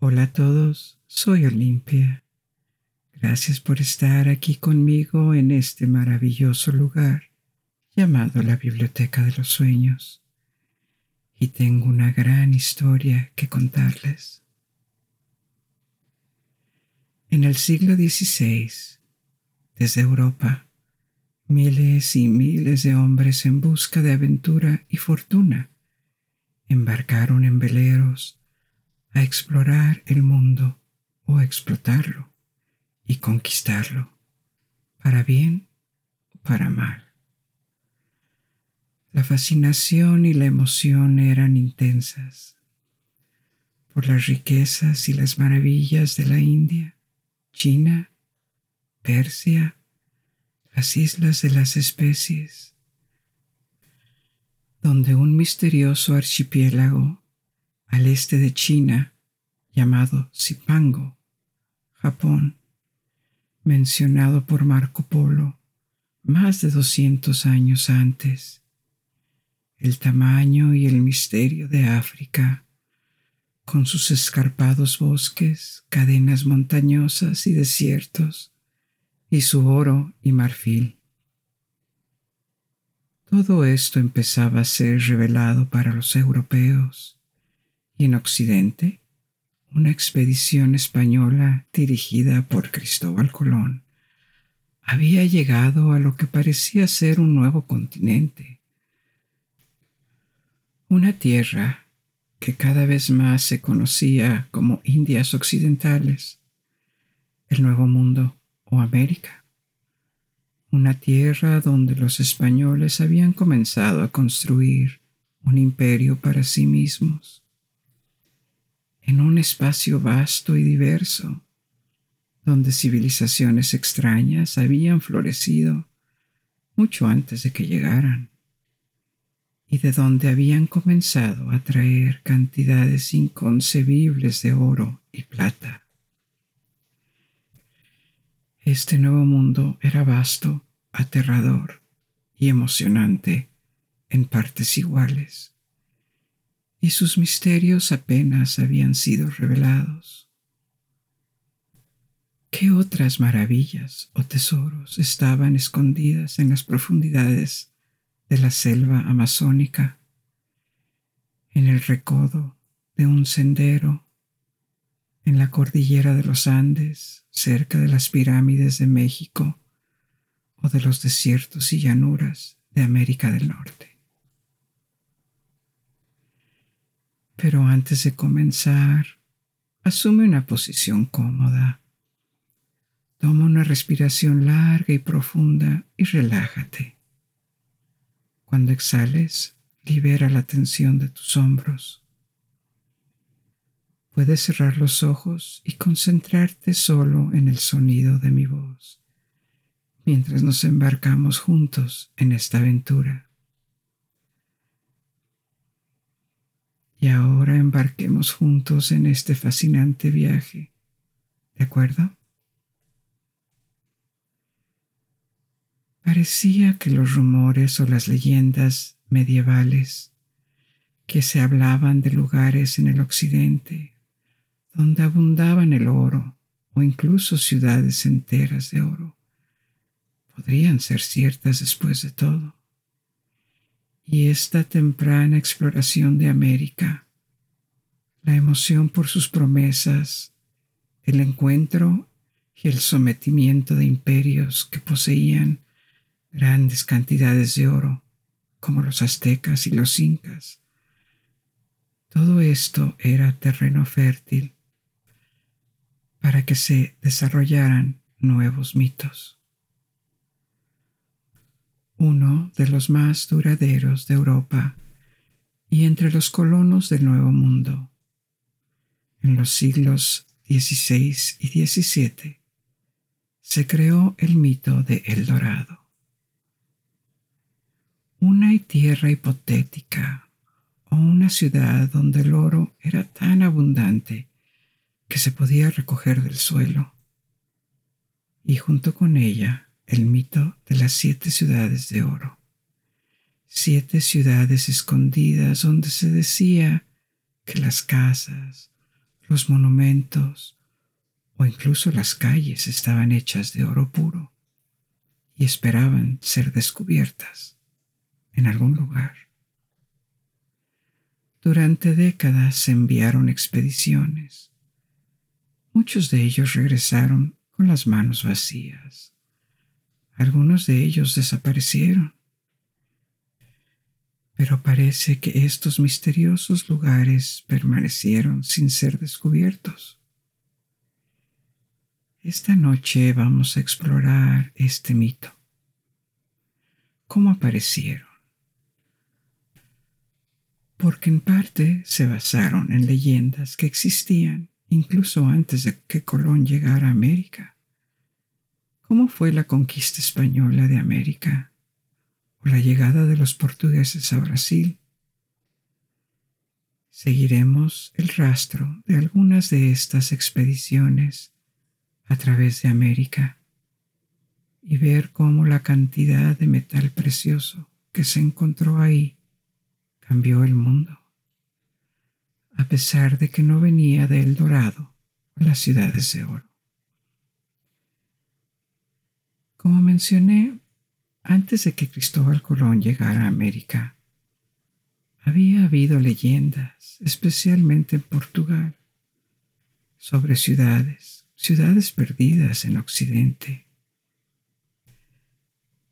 Hola a todos, soy Olimpia. Gracias por estar aquí conmigo en este maravilloso lugar llamado la Biblioteca de los Sueños. Y tengo una gran historia que contarles. En el siglo XVI, desde Europa, miles y miles de hombres en busca de aventura y fortuna embarcaron en veleros a explorar el mundo o explotarlo y conquistarlo, para bien o para mal. La fascinación y la emoción eran intensas por las riquezas y las maravillas de la India, China, Persia, las islas de las especies, donde un misterioso archipiélago al este de China, llamado Zipango, Japón, mencionado por Marco Polo más de 200 años antes. El tamaño y el misterio de África, con sus escarpados bosques, cadenas montañosas y desiertos, y su oro y marfil. Todo esto empezaba a ser revelado para los europeos y en Occidente una expedición española dirigida por Cristóbal Colón había llegado a lo que parecía ser un nuevo continente, una tierra que cada vez más se conocía como Indias Occidentales, el Nuevo Mundo o América. Una tierra donde los españoles habían comenzado a construir un imperio para sí mismos, en un espacio vasto y diverso, donde civilizaciones extrañas habían florecido mucho antes de que llegaran, y de donde habían comenzado a traer cantidades inconcebibles de oro y plata. Este nuevo mundo era vasto, aterrador y emocionante en partes iguales, y sus misterios apenas habían sido revelados. ¿Qué otras maravillas o tesoros estaban escondidas en las profundidades de la selva amazónica, en el recodo de un sendero en la cordillera de los Andes, cerca de las pirámides de México o de los desiertos y llanuras de América del Norte. Pero antes de comenzar, asume una posición cómoda. Toma una respiración larga y profunda y relájate. Cuando exhales, libera la tensión de tus hombros Puedes cerrar los ojos y concentrarte solo en el sonido de mi voz mientras nos embarcamos juntos en esta aventura. Y ahora embarquemos juntos en este fascinante viaje. ¿De acuerdo? Parecía que los rumores o las leyendas medievales que se hablaban de lugares en el occidente donde abundaban el oro o incluso ciudades enteras de oro, podrían ser ciertas después de todo. Y esta temprana exploración de América, la emoción por sus promesas, el encuentro y el sometimiento de imperios que poseían grandes cantidades de oro, como los aztecas y los incas. Todo esto era terreno fértil para que se desarrollaran nuevos mitos. Uno de los más duraderos de Europa y entre los colonos del Nuevo Mundo, en los siglos XVI y XVII, se creó el mito de El Dorado. Una tierra hipotética o una ciudad donde el oro era tan abundante que se podía recoger del suelo, y junto con ella el mito de las siete ciudades de oro, siete ciudades escondidas donde se decía que las casas, los monumentos o incluso las calles estaban hechas de oro puro y esperaban ser descubiertas en algún lugar. Durante décadas se enviaron expediciones. Muchos de ellos regresaron con las manos vacías. Algunos de ellos desaparecieron. Pero parece que estos misteriosos lugares permanecieron sin ser descubiertos. Esta noche vamos a explorar este mito. ¿Cómo aparecieron? Porque en parte se basaron en leyendas que existían incluso antes de que Colón llegara a América. ¿Cómo fue la conquista española de América o la llegada de los portugueses a Brasil? Seguiremos el rastro de algunas de estas expediciones a través de América y ver cómo la cantidad de metal precioso que se encontró ahí cambió el mundo, a pesar de que no venía de El Dorado o las ciudades de oro. Como mencioné, antes de que Cristóbal Colón llegara a América, había habido leyendas, especialmente en Portugal, sobre ciudades ciudades perdidas en Occidente.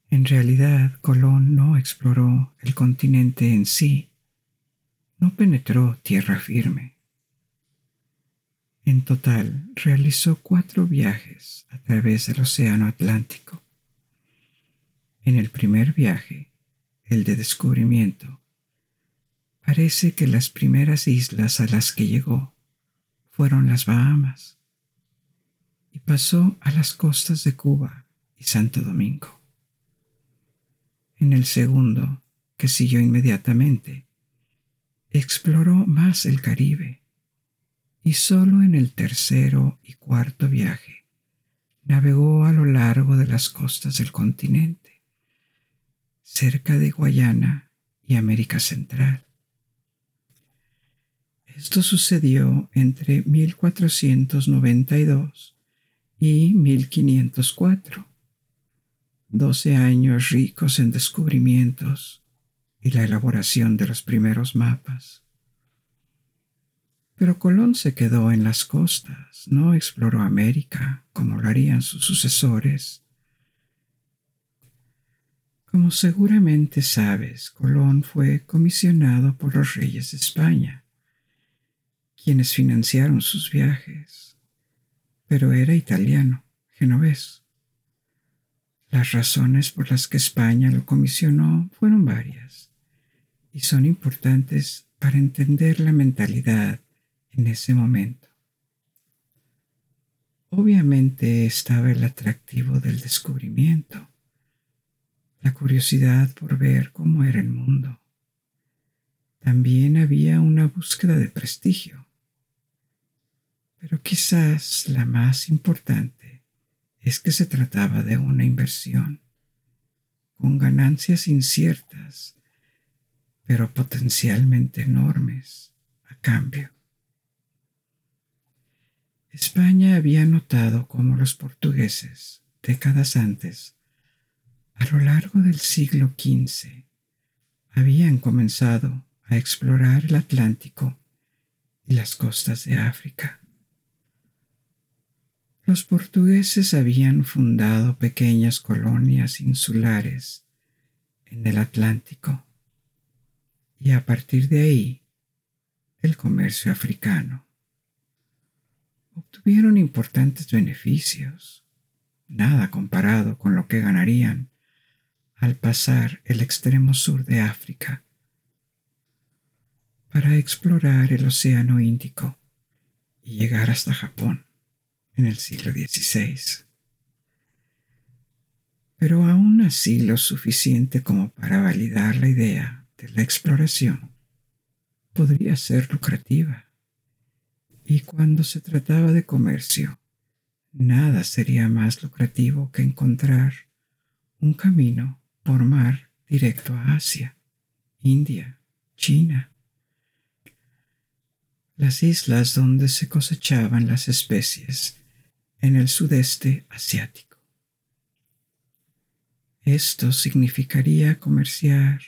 En realidad, Colón no exploró el continente en sí, no penetró tierra firme. En total, realizó cuatro viajes a través del Océano Atlántico. En el primer viaje, el de descubrimiento, parece que las primeras islas a las que llegó fueron las Bahamas y pasó a las costas de Cuba y Santo Domingo. En el segundo, que siguió inmediatamente, exploró más el Caribe y solo en el tercero y cuarto viaje navegó a lo largo de las costas del continente, cerca de Guayana y América Central. Esto sucedió entre 1492 y 1504. Doce años ricos en descubrimientos y la elaboración de los primeros mapas. Pero Colón se quedó en las costas, no exploró América como lo harían sus sucesores. Como seguramente sabes, Colón fue comisionado por los reyes de España, quienes financiaron sus viajes pero era italiano, genovés. Las razones por las que España lo comisionó fueron varias y son importantes para entender la mentalidad en ese momento. Obviamente estaba el atractivo del descubrimiento, la curiosidad por ver cómo era el mundo. También había una búsqueda de prestigio pero quizás la más importante es que se trataba de una inversión con ganancias inciertas, pero potencialmente enormes a cambio. España había notado cómo los portugueses, décadas antes, a lo largo del siglo XV, habían comenzado a explorar el Atlántico y las costas de África. Los portugueses habían fundado pequeñas colonias insulares en el Atlántico y a partir de ahí el comercio africano. Obtuvieron importantes beneficios, nada comparado con lo que ganarían al pasar el extremo sur de África para explorar el Océano Índico y llegar hasta Japón en el siglo XVI. Pero aún así lo suficiente como para validar la idea de la exploración podría ser lucrativa. Y cuando se trataba de comercio, nada sería más lucrativo que encontrar un camino por mar directo a Asia, India, China. las islas donde se cosechaban las especies en el sudeste asiático. Esto significaría comerciar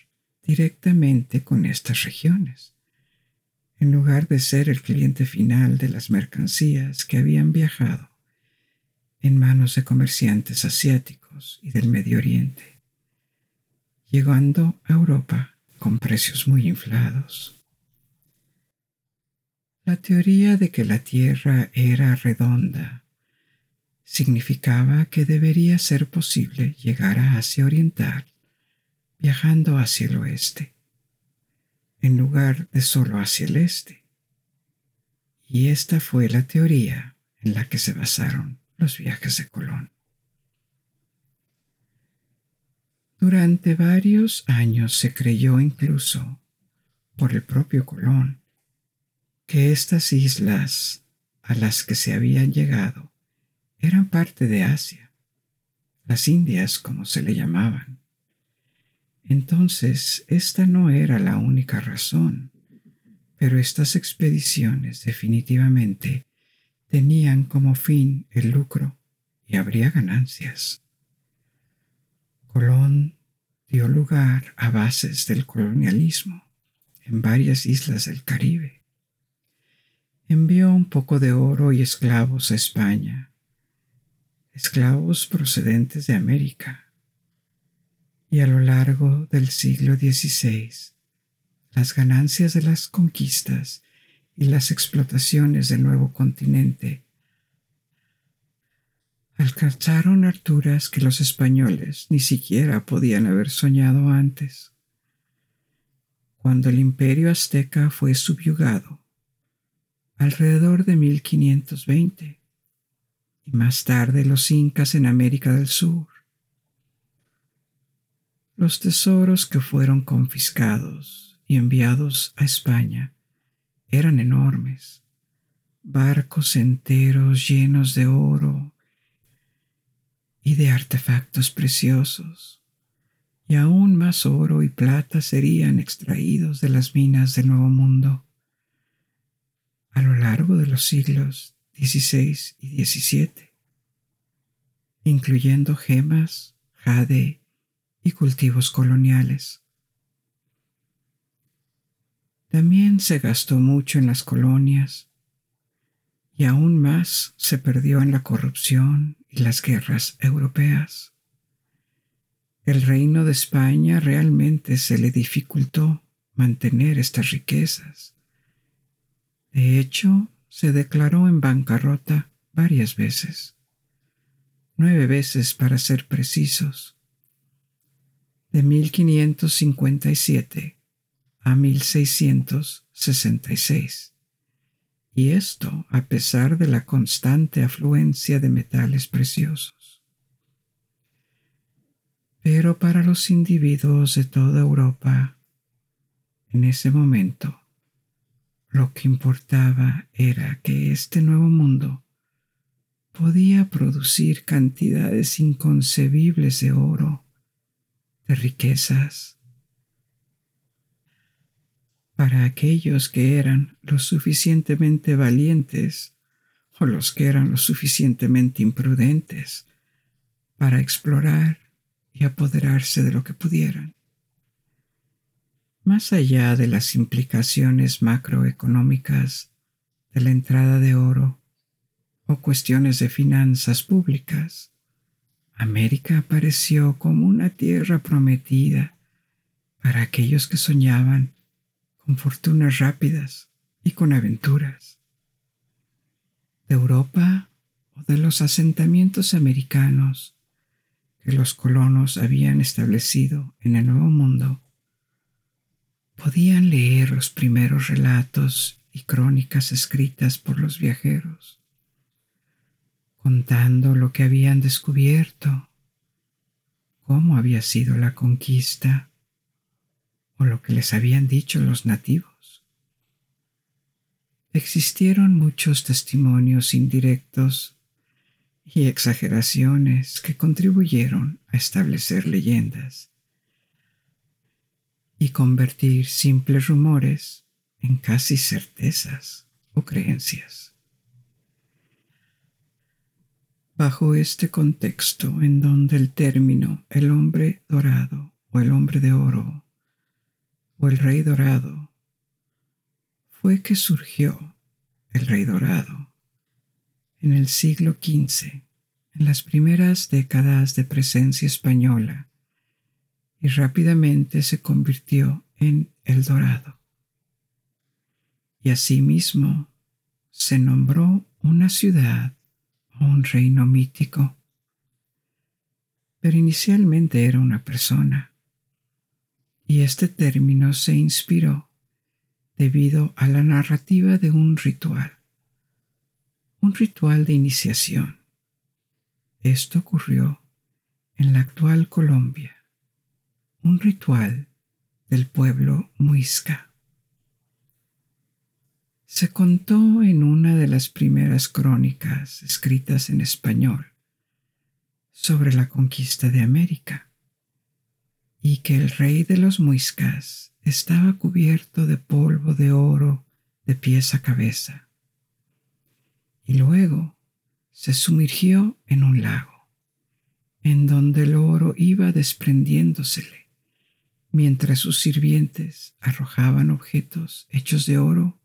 directamente con estas regiones, en lugar de ser el cliente final de las mercancías que habían viajado en manos de comerciantes asiáticos y del Medio Oriente, llegando a Europa con precios muy inflados. La teoría de que la Tierra era redonda significaba que debería ser posible llegar a Asia Oriental viajando hacia el oeste, en lugar de solo hacia el este. Y esta fue la teoría en la que se basaron los viajes de Colón. Durante varios años se creyó incluso por el propio Colón que estas islas a las que se habían llegado eran parte de Asia, las Indias como se le llamaban. Entonces, esta no era la única razón, pero estas expediciones definitivamente tenían como fin el lucro y habría ganancias. Colón dio lugar a bases del colonialismo en varias islas del Caribe envió un poco de oro y esclavos a España, esclavos procedentes de América. Y a lo largo del siglo XVI, las ganancias de las conquistas y las explotaciones del nuevo continente alcanzaron alturas que los españoles ni siquiera podían haber soñado antes. Cuando el imperio azteca fue subyugado, alrededor de 1520 y más tarde los incas en América del Sur. Los tesoros que fueron confiscados y enviados a España eran enormes, barcos enteros llenos de oro y de artefactos preciosos, y aún más oro y plata serían extraídos de las minas del Nuevo Mundo a lo largo de los siglos XVI y XVII, incluyendo gemas, jade y cultivos coloniales. También se gastó mucho en las colonias y aún más se perdió en la corrupción y las guerras europeas. El reino de España realmente se le dificultó mantener estas riquezas. De hecho, se declaró en bancarrota varias veces, nueve veces para ser precisos, de 1557 a 1666, y esto a pesar de la constante afluencia de metales preciosos. Pero para los individuos de toda Europa, en ese momento, lo que importaba era que este nuevo mundo podía producir cantidades inconcebibles de oro, de riquezas, para aquellos que eran lo suficientemente valientes o los que eran lo suficientemente imprudentes para explorar y apoderarse de lo que pudieran. Más allá de las implicaciones macroeconómicas de la entrada de oro o cuestiones de finanzas públicas, América apareció como una tierra prometida para aquellos que soñaban con fortunas rápidas y con aventuras. De Europa o de los asentamientos americanos que los colonos habían establecido en el Nuevo Mundo, podían leer los primeros relatos y crónicas escritas por los viajeros, contando lo que habían descubierto, cómo había sido la conquista o lo que les habían dicho los nativos. Existieron muchos testimonios indirectos y exageraciones que contribuyeron a establecer leyendas y convertir simples rumores en casi certezas. o creencias. Bajo este contexto en donde el término el hombre dorado o el hombre de oro o el rey dorado fue que surgió el rey dorado en el siglo XV, en las primeras décadas de presencia española, y rápidamente se convirtió en el dorado. Y asimismo se nombró una ciudad o un reino mítico, pero inicialmente era una persona, y este término se inspiró debido a la narrativa de un ritual, un ritual de iniciación. Esto ocurrió en la actual Colombia, un ritual del pueblo muisca. Se contó en una de las primeras crónicas escritas en español sobre la conquista de América y que el rey de los muiscas estaba cubierto de polvo de oro de pies a cabeza y luego se sumergió en un lago en donde el oro iba desprendiéndosele mientras sus sirvientes arrojaban objetos hechos de oro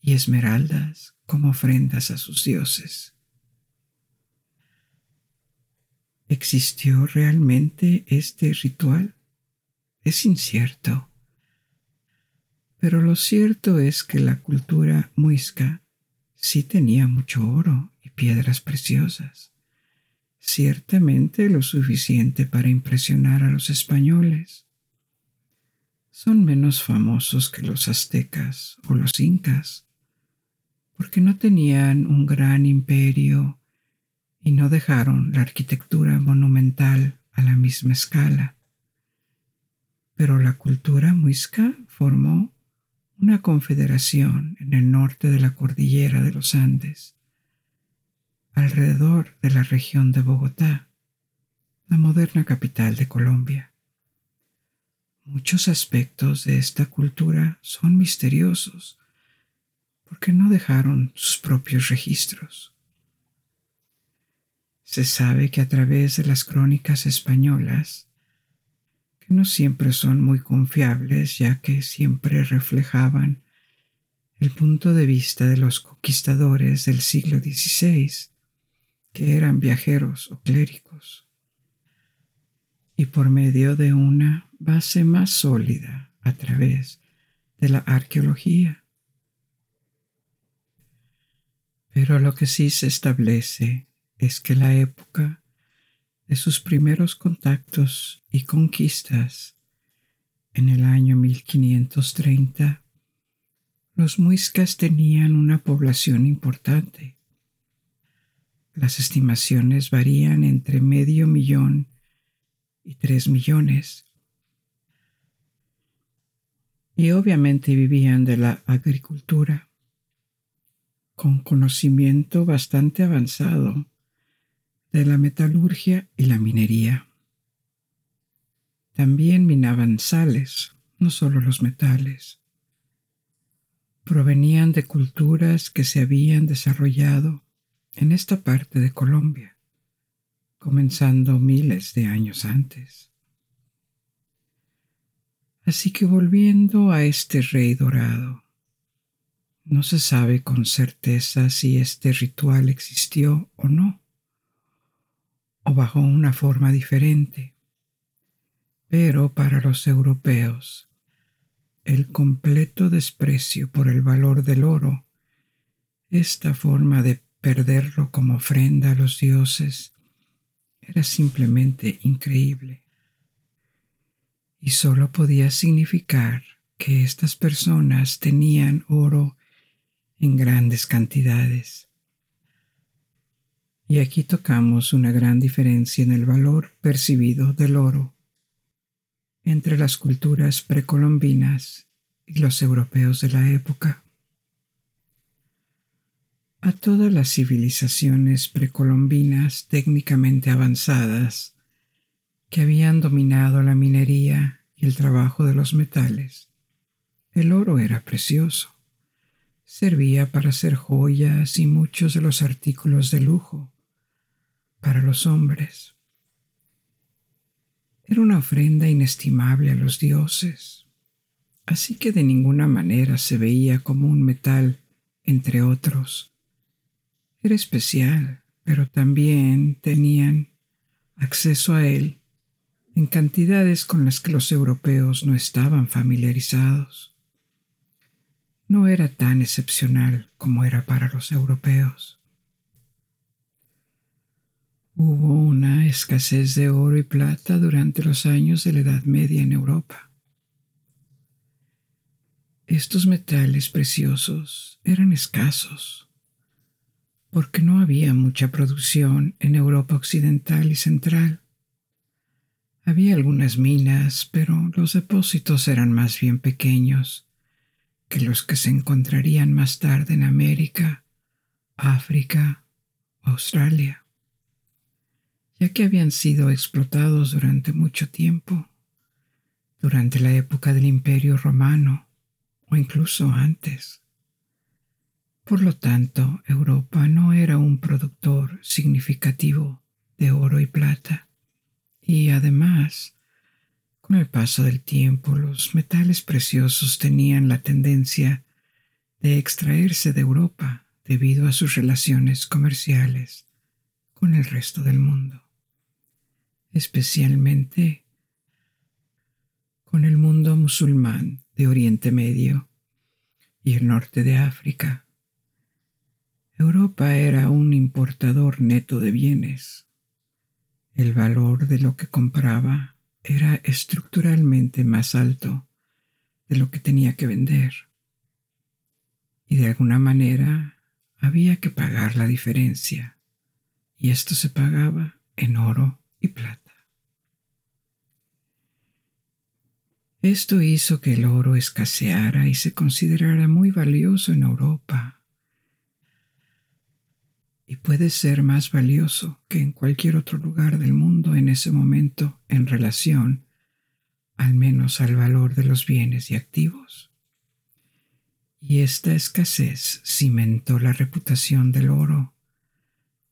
y esmeraldas como ofrendas a sus dioses. ¿Existió realmente este ritual? Es incierto. Pero lo cierto es que la cultura muisca sí tenía mucho oro y piedras preciosas, ciertamente lo suficiente para impresionar a los españoles son menos famosos que los aztecas o los incas, porque no tenían un gran imperio y no dejaron la arquitectura monumental a la misma escala. Pero la cultura muisca formó una confederación en el norte de la cordillera de los Andes, alrededor de la región de Bogotá, la moderna capital de Colombia. Muchos aspectos de esta cultura son misteriosos porque no dejaron sus propios registros. Se sabe que a través de las crónicas españolas, no siempre son muy confiables ya que siempre reflejaban el punto de vista de los conquistadores del siglo XVI, que eran viajeros o clérigos y por medio de una base más sólida a través de la arqueología. Pero lo que sí se establece es que la época de sus primeros contactos y conquistas en el año 1530, los muiscas tenían una población importante. Las estimaciones varían entre medio millón y tres millones. Y obviamente vivían de la agricultura, con conocimiento bastante avanzado de la metalurgia y la minería. También minaban sales, no solo los metales. Provenían de culturas que se habían desarrollado en esta parte de Colombia comenzando miles de años antes. Así que volviendo a este rey dorado, no se sabe con certeza si este ritual existió o no, o bajo una forma diferente, pero para los europeos, el completo desprecio por el valor del oro, esta forma de perderlo como ofrenda a los dioses, era simplemente increíble. Y solo podía significar que estas personas tenían oro en grandes cantidades. Y aquí tocamos una gran diferencia en el valor percibido del oro entre las culturas precolombinas y los europeos de la época. A todas las civilizaciones precolombinas técnicamente avanzadas que habían dominado la minería y el trabajo de los metales, el oro era precioso, servía para hacer joyas y muchos de los artículos de lujo para los hombres. Era una ofrenda inestimable a los dioses, así que de ninguna manera se veía como un metal entre otros. Era especial, pero también tenían acceso a él en cantidades con las que los europeos no estaban familiarizados. No era tan excepcional como era para los europeos. Hubo una escasez de oro y plata durante los años de la Edad Media en Europa. Estos metales preciosos eran escasos porque no había mucha producción en Europa occidental y central. Había algunas minas, pero los depósitos eran más bien pequeños que los que se encontrarían más tarde en América, África, Australia ya que habían sido explotados durante mucho tiempo, durante la época del Imperio Romano o incluso antes. Por lo tanto, Europa no era un productor significativo de oro y plata, y además, con el paso del tiempo, los metales preciosos tenían la tendencia de extraerse de Europa debido a sus relaciones comerciales con el resto del mundo especialmente con el mundo musulmán de Oriente Medio y el norte de África. Europa era un importador neto de bienes. El valor de lo que compraba era estructuralmente más alto de lo que tenía que vender. Y de alguna manera había que pagar la diferencia. Y esto se pagaba en oro y plata. Esto hizo que el oro escaseara y se considerara muy valioso en Europa. Y puede ser más valioso que en cualquier otro lugar del mundo en ese momento en relación al menos al valor de los bienes y activos. Y esta escasez cimentó la reputación del oro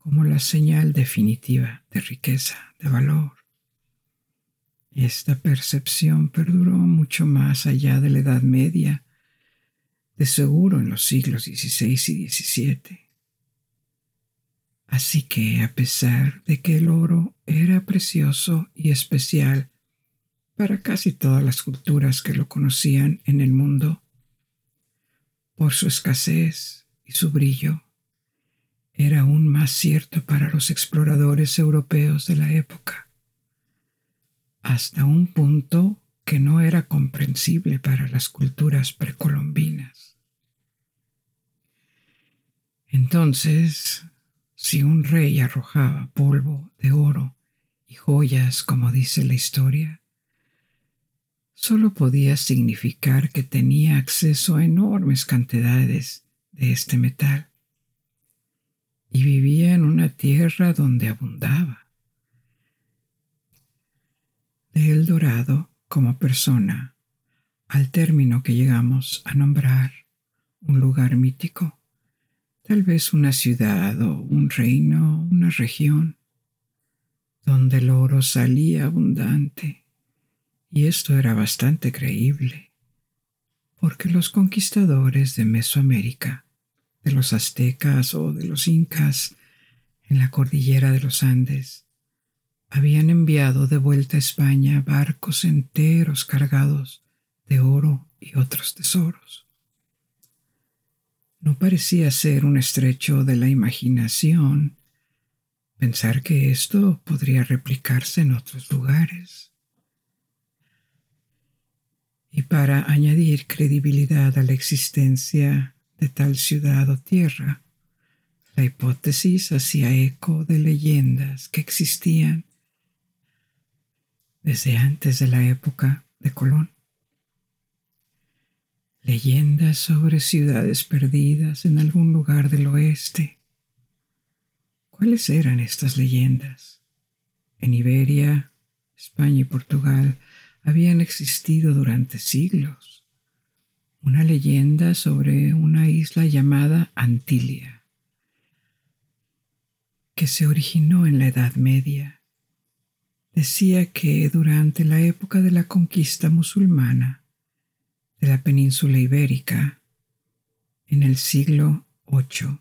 como la señal definitiva de riqueza, de valor. Esta percepción perduró mucho más allá de la Edad Media, de seguro en los siglos XVI y XVII. Así que, a pesar de que el oro era precioso y especial para casi todas las culturas que lo conocían en el mundo, por su escasez y su brillo, era aún más cierto para los exploradores europeos de la época, hasta un punto que no era comprensible para las culturas precolombinas. Entonces, si un rey arrojaba polvo de oro y joyas, como dice la historia, solo podía significar que tenía acceso a enormes cantidades de este metal y vivía en una tierra donde abundaba. De El Dorado como persona, al término que llegamos a nombrar un lugar mítico, tal vez una ciudad o un reino, una región, donde el oro salía abundante, y esto era bastante creíble, porque los conquistadores de Mesoamérica de los aztecas o de los incas en la cordillera de los Andes, habían enviado de vuelta a España barcos enteros cargados de oro y otros tesoros. No parecía ser un estrecho de la imaginación pensar que esto podría replicarse en otros lugares. Y para añadir credibilidad a la existencia de tal ciudad o tierra. La hipótesis hacía eco de leyendas que existían desde antes de la época de Colón. Leyendas sobre ciudades perdidas en algún lugar del oeste. ¿Cuáles eran estas leyendas? En Iberia, España y Portugal habían existido durante siglos una leyenda sobre una isla llamada Antilia, que se originó en la Edad Media. Decía que durante la época de la conquista musulmana de la península ibérica, en el siglo VIII,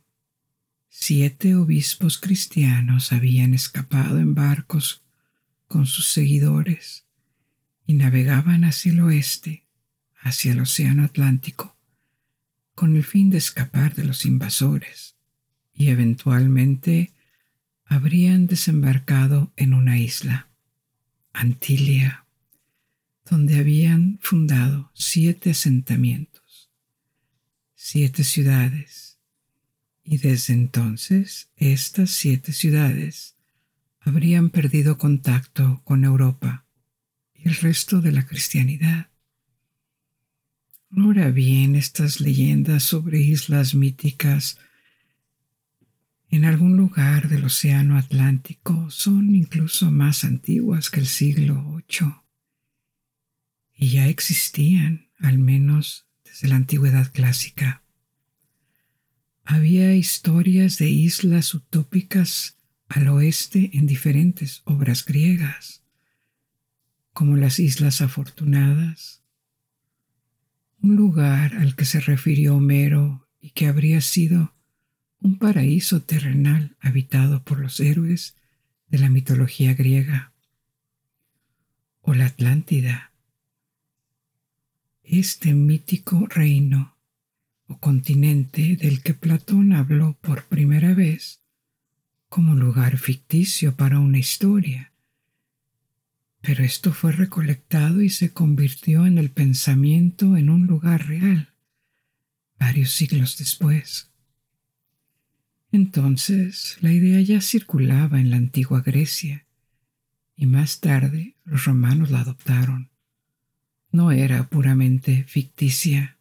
siete obispos cristianos habían escapado en barcos con sus seguidores y navegaban hacia el oeste hacia el Océano Atlántico con el fin de escapar de los invasores y eventualmente habrían desembarcado en una isla, Antilia, donde habían fundado siete asentamientos, siete ciudades, y desde entonces estas siete ciudades habrían perdido contacto con Europa y el resto de la cristianidad. Ahora bien, estas leyendas sobre islas míticas en algún lugar del Océano Atlántico son incluso más antiguas que el siglo VIII y ya existían, al menos desde la antigüedad clásica. Había historias de islas utópicas al oeste en diferentes obras griegas, como las Islas Afortunadas, un lugar al que se refirió Homero y que habría sido un paraíso terrenal habitado por los héroes de la mitología griega, o la Atlántida, este mítico reino o continente del que Platón habló por primera vez como lugar ficticio para una historia pero esto fue recolectado y se convirtió en el pensamiento en un lugar real, varios siglos después. Entonces la idea ya circulaba en la antigua Grecia y más tarde los romanos la adoptaron. No era puramente ficticia.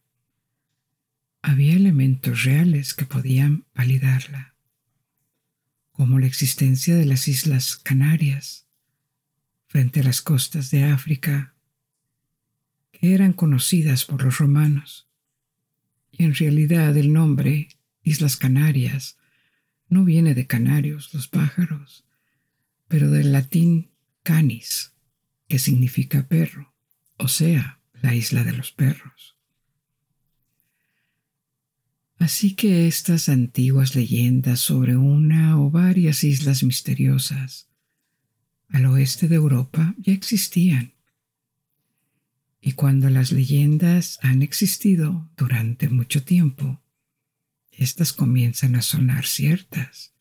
Había elementos reales que podían validarla, como la existencia de las Islas Canarias, frente a las costas de África, que eran conocidas por los romanos. Y en realidad el nombre Islas Canarias no viene de canarios, los pájaros, pero del latín canis, que significa perro, o sea, la isla de los perros. Así que estas antiguas leyendas sobre una o varias islas misteriosas al oeste de Europa ya existían. Y cuando las leyendas han existido durante mucho tiempo, éstas comienzan a sonar ciertas,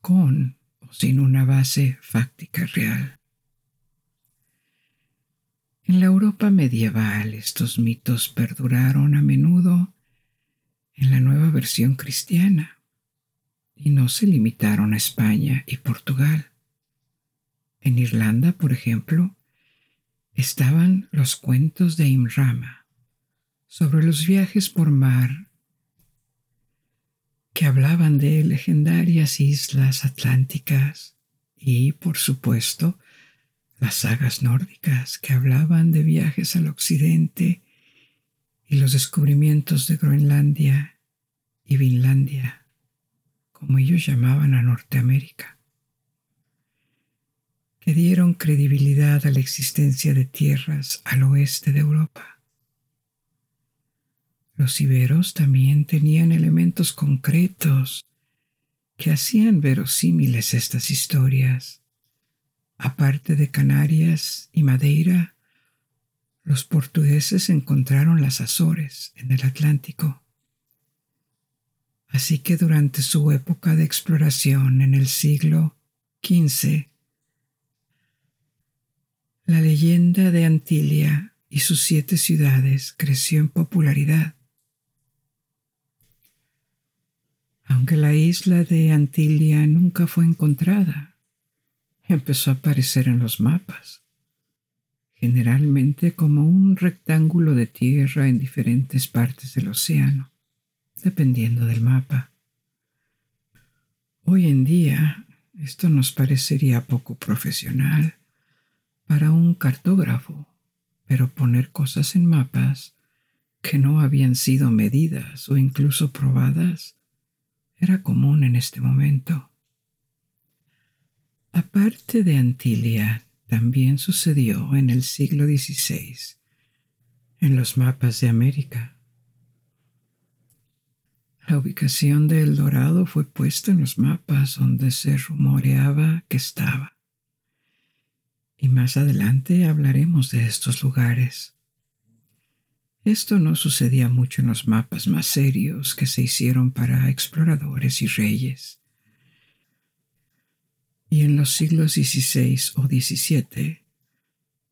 con o sin una base fáctica real. En la Europa medieval estos mitos perduraron a menudo en la nueva versión cristiana y no se limitaron a España y Portugal. En Irlanda, por ejemplo, estaban los cuentos de Imrama sobre los viajes por mar que hablaban de legendarias islas atlánticas y, por supuesto, las sagas nórdicas que hablaban de viajes al occidente y los descubrimientos de Groenlandia y Vinlandia, como ellos llamaban a Norteamérica que dieron credibilidad a la existencia de tierras al oeste de Europa. Los iberos también tenían elementos concretos que hacían verosímiles estas historias. Aparte de Canarias y Madeira, los portugueses encontraron las Azores en el Atlántico. Así que durante su época de exploración en el siglo XV, la leyenda de Antilia y sus siete ciudades creció en popularidad. Aunque la isla de Antilia nunca fue encontrada, empezó a aparecer en los mapas, generalmente como un rectángulo de tierra en diferentes partes del océano, dependiendo del mapa. Hoy en día esto nos parecería poco profesional para un cartógrafo, pero poner cosas en mapas que no habían sido medidas o incluso probadas era común en este momento. Aparte de Antilia, también sucedió en el siglo XVI en los mapas de América. La ubicación de El Dorado fue puesta en los mapas donde se rumoreaba que estaba. Y más adelante hablaremos de estos lugares. Esto no sucedía mucho en los mapas más serios que se hicieron para exploradores y reyes. Y en los siglos XVI o XVII,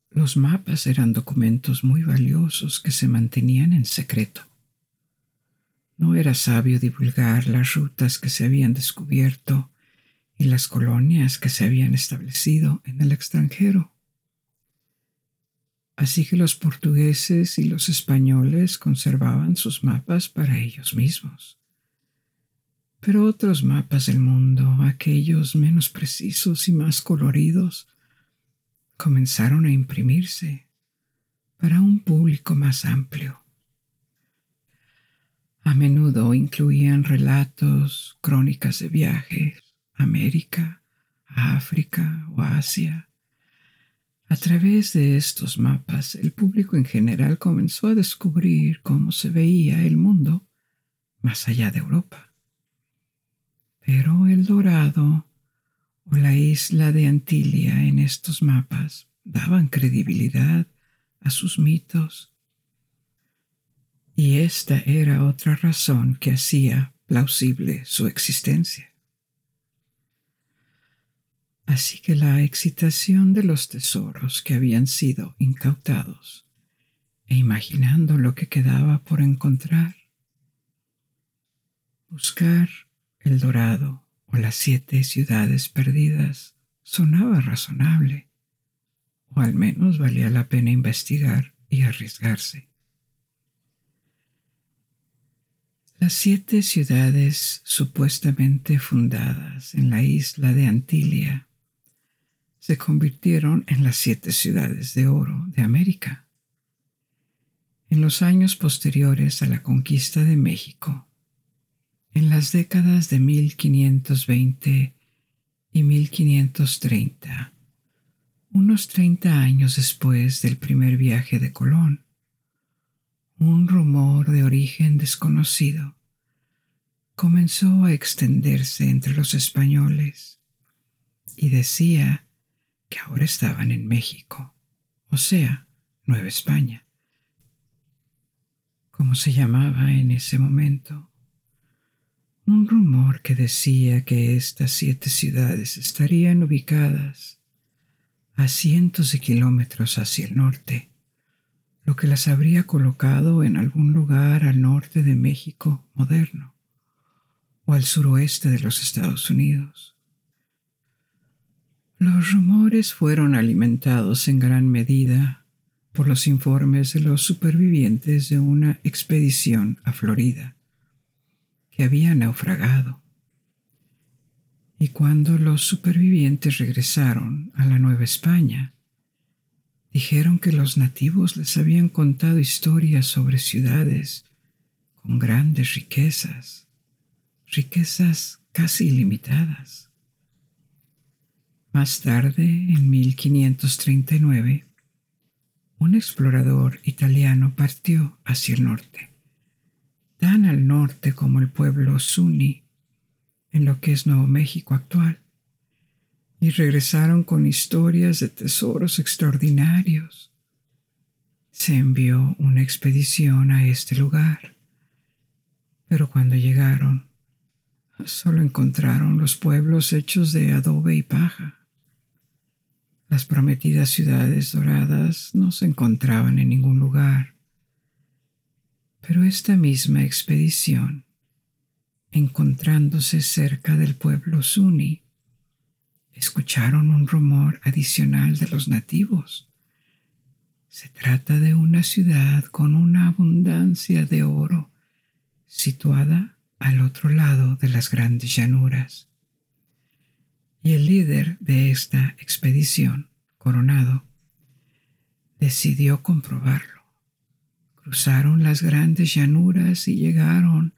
los mapas eran documentos muy valiosos que se mantenían en secreto. No era sabio divulgar las rutas que se habían descubierto y las colonias que se habían establecido en el extranjero. Así que los portugueses y los españoles conservaban sus mapas para ellos mismos. Pero otros mapas del mundo, aquellos menos precisos y más coloridos, comenzaron a imprimirse para un público más amplio. A menudo incluían relatos, crónicas de viajes, América, África o Asia. A través de estos mapas, el público en general comenzó a descubrir cómo se veía el mundo más allá de Europa. Pero el dorado o la isla de Antilia en estos mapas daban credibilidad a sus mitos y esta era otra razón que hacía plausible su existencia. Así que la excitación de los tesoros que habían sido incautados e imaginando lo que quedaba por encontrar, buscar el dorado o las siete ciudades perdidas sonaba razonable, o al menos valía la pena investigar y arriesgarse. Las siete ciudades supuestamente fundadas en la isla de Antilia se convirtieron en las siete ciudades de oro de América. En los años posteriores a la conquista de México, en las décadas de 1520 y 1530, unos 30 años después del primer viaje de Colón, un rumor de origen desconocido comenzó a extenderse entre los españoles y decía que ahora estaban en México, o sea, Nueva España, como se llamaba en ese momento. Un rumor que decía que estas siete ciudades estarían ubicadas a cientos de kilómetros hacia el norte lo que las habría colocado en algún lugar al norte de México moderno o al suroeste de los Estados Unidos. Los rumores fueron alimentados en gran medida por los informes de los supervivientes de una expedición a Florida que había naufragado. Y cuando los supervivientes regresaron a la Nueva España, Dijeron que los nativos les habían contado historias sobre ciudades con grandes riquezas, riquezas casi ilimitadas. Más tarde, en 1539, un explorador italiano partió hacia el norte, tan al norte como el pueblo Suni, en lo que es Nuevo México actual y regresaron con historias de tesoros extraordinarios. Se envió una expedición a este lugar, pero cuando llegaron, solo encontraron los pueblos hechos de adobe y paja. Las prometidas ciudades doradas no se encontraban en ningún lugar. Pero esta misma expedición, encontrándose cerca del pueblo Suni, escucharon un rumor adicional de los nativos. Se trata de una ciudad con una abundancia de oro situada al otro lado de las grandes llanuras. Y el líder de esta expedición, Coronado, decidió comprobarlo. Cruzaron las grandes llanuras y llegaron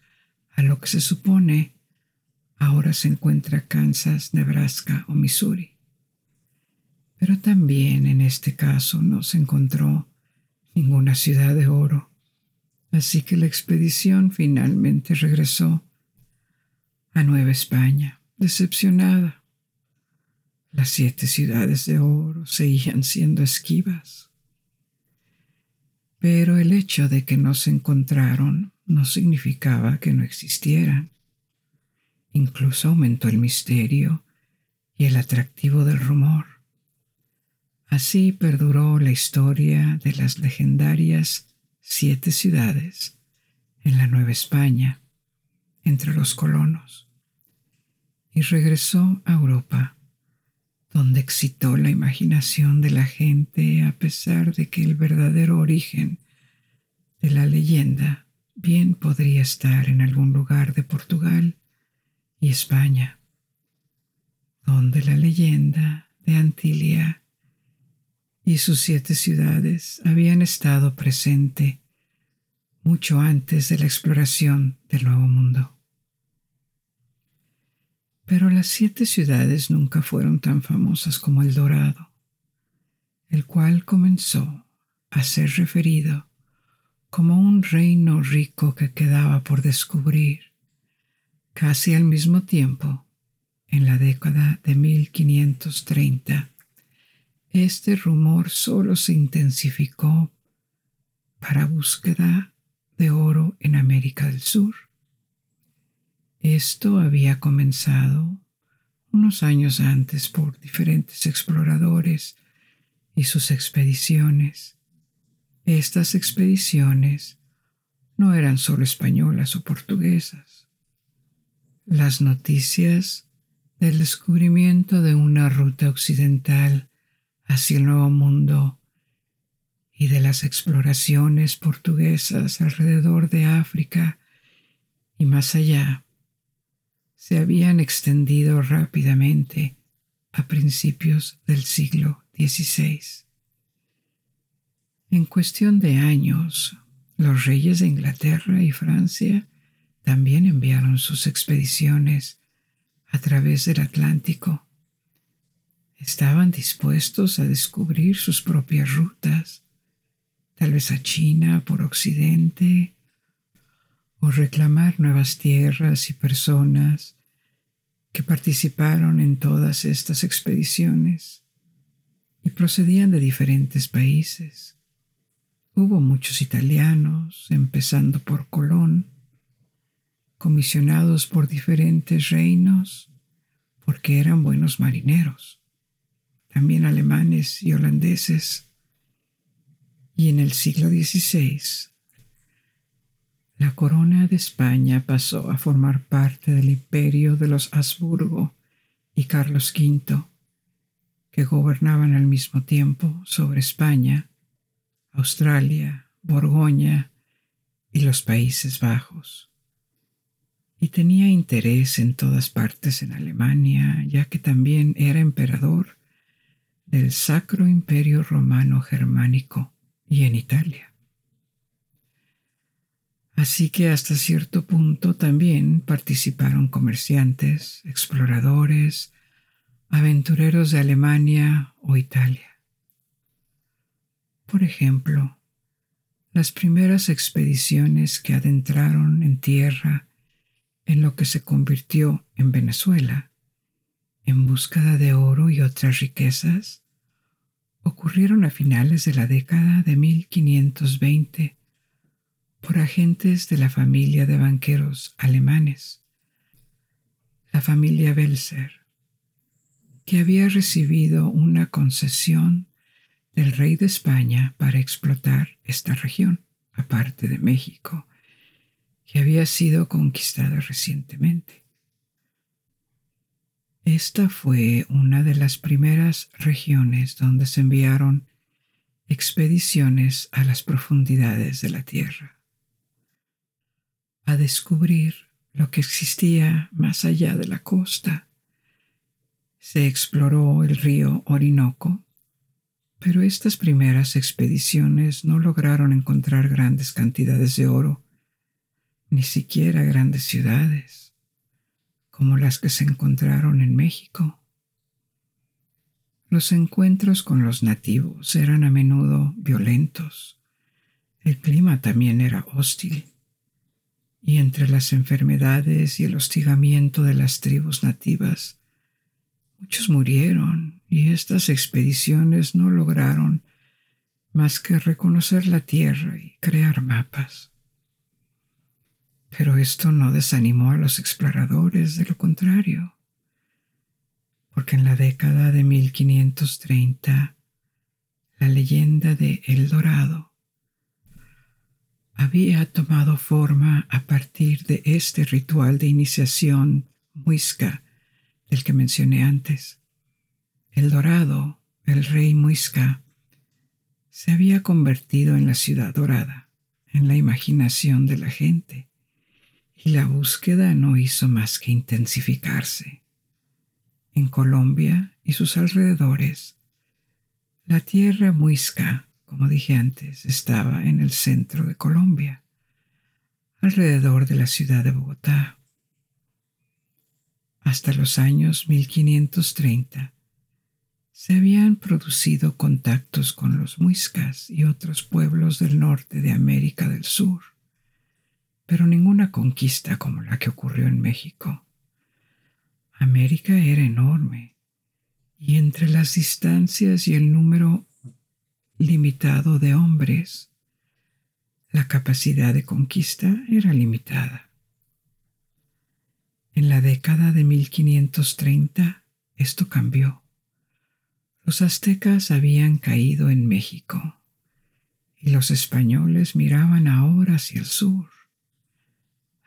a lo que se supone ahora se encuentra Kansas, Nebraska o Missouri. Pero también en este caso no se encontró ninguna ciudad de oro, así que la expedición finalmente regresó a Nueva España, decepcionada. Las siete ciudades de oro seguían siendo esquivas. Pero el hecho de que no se encontraron no significaba que no existieran. Incluso aumentó el misterio y el atractivo del rumor. Así perduró la historia de las legendarias siete ciudades en la Nueva España, entre los colonos, y regresó a Europa, donde excitó la imaginación de la gente a pesar de que el verdadero origen de la leyenda bien podría estar en algún lugar de Portugal y España, donde la leyenda de Antilia y sus siete ciudades habían estado presente mucho antes de la exploración del Nuevo Mundo. Pero las siete ciudades nunca fueron tan famosas como el Dorado, el cual comenzó a ser referido como un reino rico que quedaba por descubrir casi al mismo tiempo en la década de 1530 este rumor solo se intensificó para búsqueda de oro en América del Sur. Esto había comenzado unos años antes por diferentes exploradores y sus expediciones. Estas expediciones no eran solo españolas o portuguesas. Las noticias del descubrimiento de una ruta occidental hacia el Nuevo Mundo y de las exploraciones portuguesas alrededor de África y más allá, se habían extendido rápidamente a principios del siglo XVI. En cuestión de años, los reyes de Inglaterra y Francia también enviaron sus expediciones a través del Atlántico estaban dispuestos a descubrir sus propias rutas, tal vez a China por Occidente, o reclamar nuevas tierras y personas que participaron en todas estas expediciones y procedían de diferentes países. Hubo muchos italianos, empezando por Colón, comisionados por diferentes reinos porque eran buenos marineros también alemanes y holandeses. Y en el siglo XVI, la corona de España pasó a formar parte del imperio de los Habsburgo y Carlos V, que gobernaban al mismo tiempo sobre España, Australia, Borgoña y los Países Bajos. Y tenía interés en todas partes en Alemania, ya que también era emperador del Sacro Imperio Romano Germánico y en Italia. Así que hasta cierto punto también participaron comerciantes, exploradores, aventureros de Alemania o Italia. Por ejemplo, las primeras expediciones que adentraron en tierra en lo que se convirtió en Venezuela en búsqueda de oro y otras riquezas ocurrieron a finales de la década de 1520 por agentes de la familia de banqueros alemanes, la familia Belser, que había recibido una concesión del rey de España para explotar esta región, aparte de México, que había sido conquistada recientemente. Esta fue una de las primeras regiones donde se enviaron expediciones a las profundidades de la Tierra, a descubrir lo que existía más allá de la costa. Se exploró el río Orinoco, Pero estas primeras expediciones no lograron encontrar grandes cantidades de oro, ni siquiera grandes ciudades, como las que se encontraron en México. Los encuentros con los nativos eran a menudo violentos. El clima también era hostil. Y entre las enfermedades y el hostigamiento de las tribus nativas, muchos murieron y estas expediciones no lograron más que reconocer la tierra y crear mapas. Pero esto no desanimó a los exploradores, de lo contrario, porque en la década de 1530 la leyenda de El Dorado había tomado forma a partir de este ritual de iniciación muisca del que mencioné antes. El Dorado, el rey Muisca, se había convertido en la ciudad dorada, en la imaginación de la gente, y la búsqueda no hizo más que intensificarse. En Colombia y sus alrededores, la tierra Muisca, como dije antes, estaba en el centro de Colombia, alrededor de la ciudad de Bogotá. Hasta los años 1530, se habían producido contactos con los muiscas y otros pueblos del norte de América del Sur, pero ninguna conquista como la que ocurrió en México. América era enorme, y entre las distancias y el número limitado de hombres, la capacidad de conquista era limitada. En la década de 1530 esto cambió los aztecas habían caído en México y los españoles miraban ahora hacia el sur.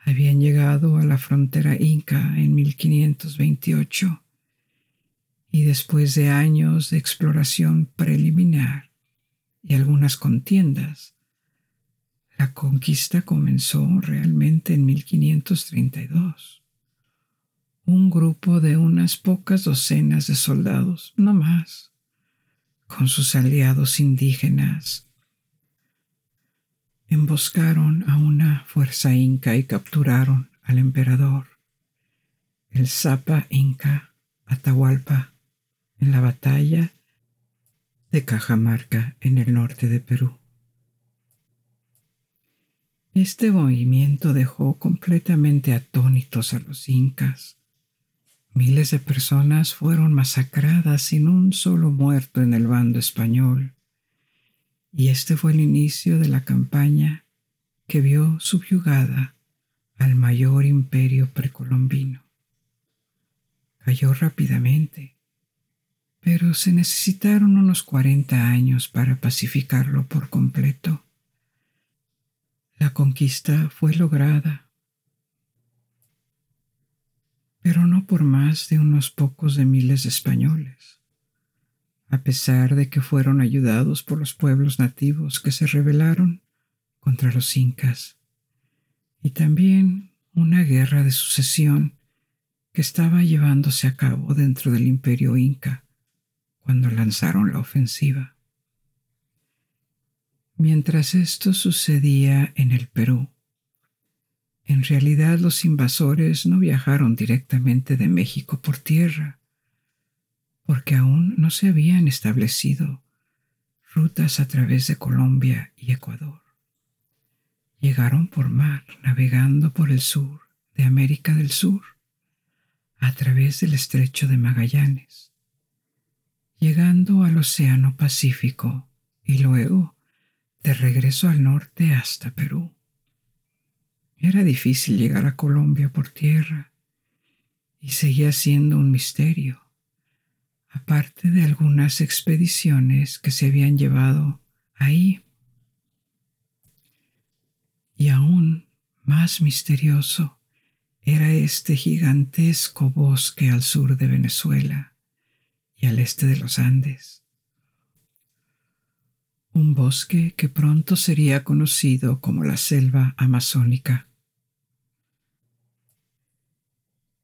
Habían llegado a la frontera inca en 1528 y después de años de exploración preliminar y algunas contiendas, la conquista comenzó realmente en 1532 un grupo de unas pocas docenas de soldados, no más, con sus aliados indígenas. Emboscaron a una fuerza inca y capturaron al emperador, el Zapa Inca Atahualpa, en la batalla de Cajamarca en el norte de Perú. Este movimiento dejó completamente atónitos a los incas Miles de personas fueron masacradas sin un solo muerto en el bando español. Y este fue el inicio de la campaña que vio subyugada al mayor imperio precolombino. Cayó rápidamente, pero se necesitaron unos cuarenta años para pacificarlo por completo. La conquista fue lograda. Pero no por más de unos pocos de miles de españoles, a pesar de que fueron ayudados por los pueblos nativos que se rebelaron contra los incas, y también una guerra de sucesión que estaba llevándose a cabo dentro del imperio inca cuando lanzaron la ofensiva. Mientras esto sucedía en el Perú, en realidad los invasores no viajaron directamente de México por tierra, porque aún no se habían establecido rutas a través de Colombia y Ecuador. Llegaron por mar, navegando por el sur de América del Sur, a través del estrecho de Magallanes, llegando al Océano Pacífico y luego de regreso al norte hasta Perú. Era difícil llegar a Colombia por tierra y seguía siendo un misterio, aparte de algunas expediciones que se habían llevado ahí. Y aún más misterioso era este gigantesco bosque al sur de Venezuela y al este de los Andes. Un bosque que pronto sería conocido como la selva amazónica.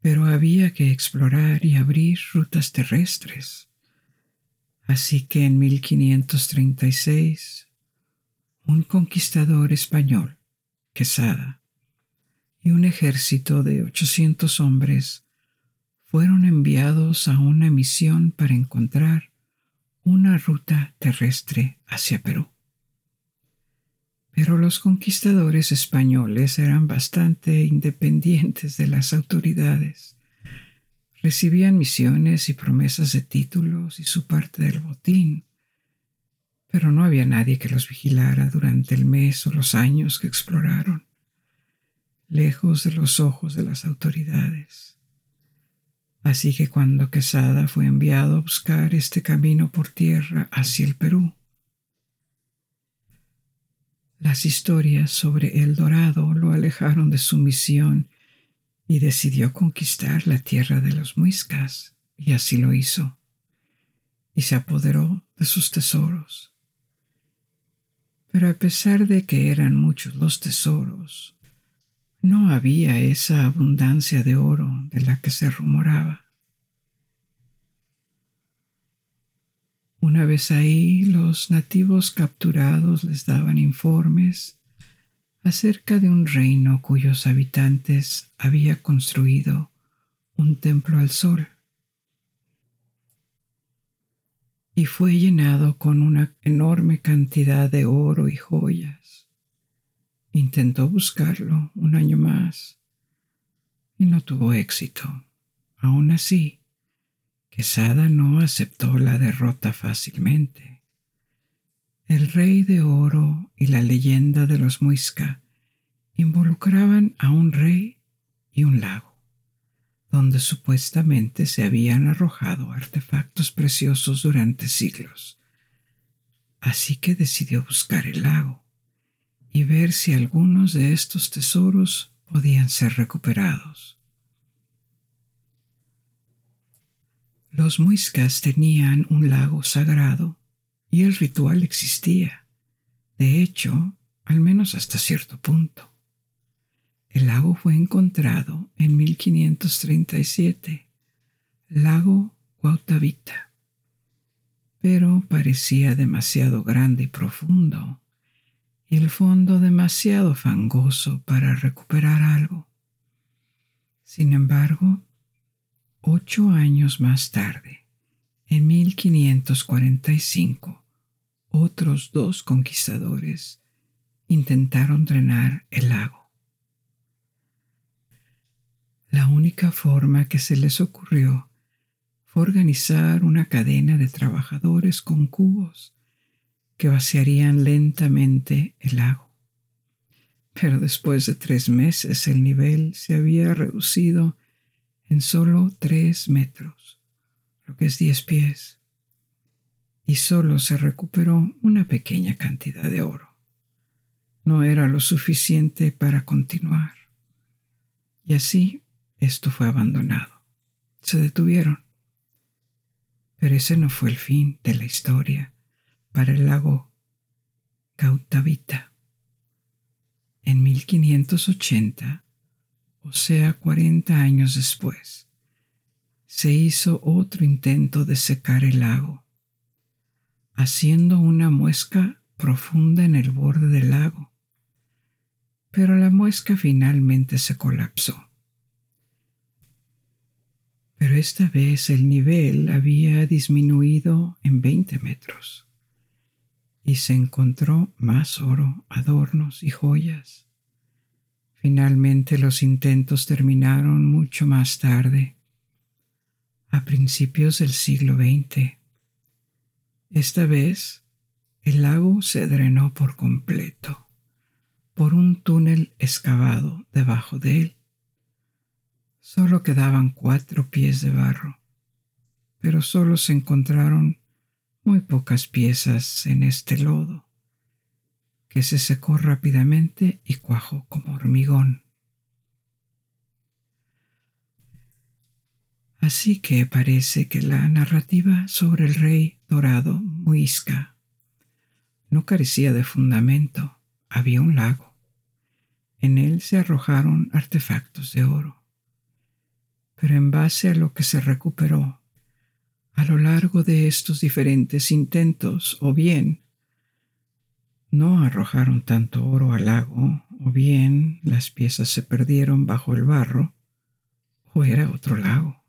pero había que explorar y abrir rutas terrestres. Así que en 1536, un conquistador español, Quesada, y un ejército de 800 hombres fueron enviados a una misión para encontrar una ruta terrestre hacia Perú. Pero los conquistadores españoles eran bastante independientes de las autoridades. Recibían misiones y promesas de títulos y su parte del botín, pero no había nadie que los vigilara durante el mes o los años que exploraron, lejos de los ojos de las autoridades. Así que cuando Quesada fue enviado a buscar este camino por tierra hacia el Perú, las historias sobre El Dorado lo alejaron de su misión y decidió conquistar la tierra de los muiscas, y así lo hizo, y se apoderó de sus tesoros. Pero a pesar de que eran muchos los tesoros, no había esa abundancia de oro de la que se rumoraba. Una vez ahí, los nativos capturados les daban informes acerca de un reino cuyos habitantes había construido un templo al sol y fue llenado con una enorme cantidad de oro y joyas. Intentó buscarlo un año más y no tuvo éxito. Aún así, Quesada no aceptó la derrota fácilmente. El rey de oro y la leyenda de los Muisca involucraban a un rey y un lago, donde supuestamente se habían arrojado artefactos preciosos durante siglos. Así que decidió buscar el lago y ver si algunos de estos tesoros podían ser recuperados. Los muiscas tenían un lago sagrado y el ritual existía. De hecho, al menos hasta cierto punto. El lago fue encontrado en 1537, lago Guautavita, pero parecía demasiado grande y profundo, y el fondo demasiado fangoso para recuperar algo. Sin embargo, Ocho años más tarde, en 1545, otros dos conquistadores intentaron drenar el lago. La única forma que se les ocurrió fue organizar una cadena de trabajadores con cubos que vaciarían lentamente el lago. Pero después de tres meses el nivel se había reducido en solo tres metros, lo que es diez pies, y solo se recuperó una pequeña cantidad de oro. No era lo suficiente para continuar. Y así esto fue abandonado. Se detuvieron. Pero ese no fue el fin de la historia para el lago Cautavita. En 1580, o sea, 40 años después, se hizo otro intento de secar el lago, haciendo una muesca profunda en el borde del lago, pero la muesca finalmente se colapsó. Pero esta vez el nivel había disminuido en 20 metros y se encontró más oro, adornos y joyas Finalmente los intentos terminaron mucho más tarde, a principios del siglo XX. Esta vez, el lago se drenó por completo, por un túnel excavado debajo de él. Solo quedaban cuatro pies de barro, pero solo se encontraron muy pocas piezas en este lodo que se secó rápidamente y cuajó como hormigón. Así que parece que la narrativa sobre el rey dorado Muisca no carecía de fundamento. Había un lago. En él se arrojaron artefactos de oro. Pero en base a lo que se recuperó, A lo largo de estos diferentes intentos, o bien no arrojaron tanto oro al lago, o bien las piezas se perdieron bajo el barro, o era otro lago.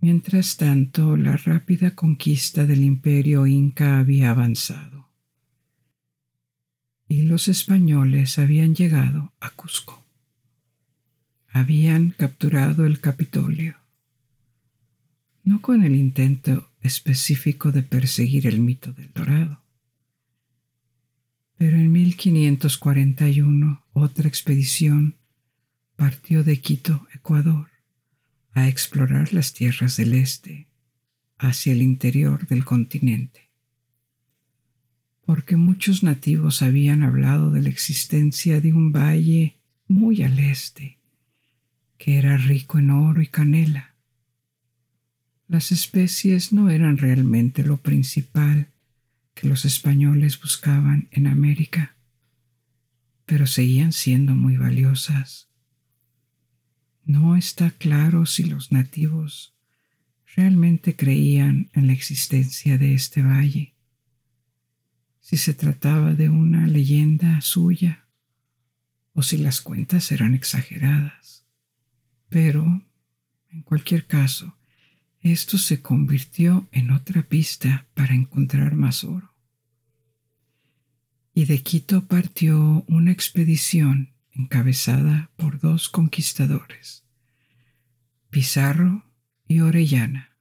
Mientras tanto, la rápida conquista del imperio inca había avanzado y los españoles habían llegado a Cusco. Habían capturado el Capitolio, no con el intento específico de perseguir el mito del dorado, pero en 1541 otra expedición partió de Quito, Ecuador, a explorar las tierras del este hacia el interior del continente, porque muchos nativos habían hablado de la existencia de un valle muy al este, que era rico en oro y canela. Las especies no eran realmente lo principal que los españoles buscaban en América, pero seguían siendo muy valiosas no está claro si los nativos realmente creían en la existencia de este valle, si se trataba de una leyenda suya o si las cuentas eran exageradas. Pero, en cualquier caso, esto se convirtió en otra pista para encontrar más oro. Y de Quito partió una expedición encabezada por dos conquistadores, Pizarro y Orellana.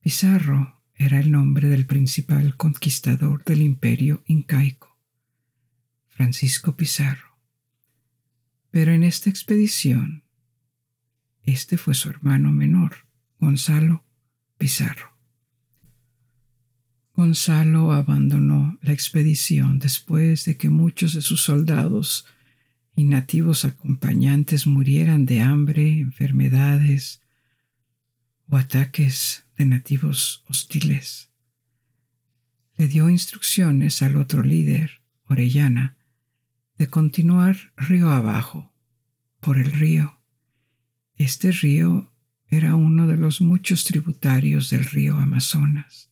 Pizarro era el nombre del principal conquistador del imperio incaico, Francisco Pizarro. Pero en esta expedición, este fue su hermano menor, Gonzalo Pizarro. Gonzalo abandonó la expedición después de que muchos de sus soldados y nativos acompañantes murieran de hambre, enfermedades o ataques de nativos hostiles. Le dio instrucciones al otro líder, Orellana, de continuar río abajo, por el río. Este río era uno de los muchos tributarios del río Amazonas.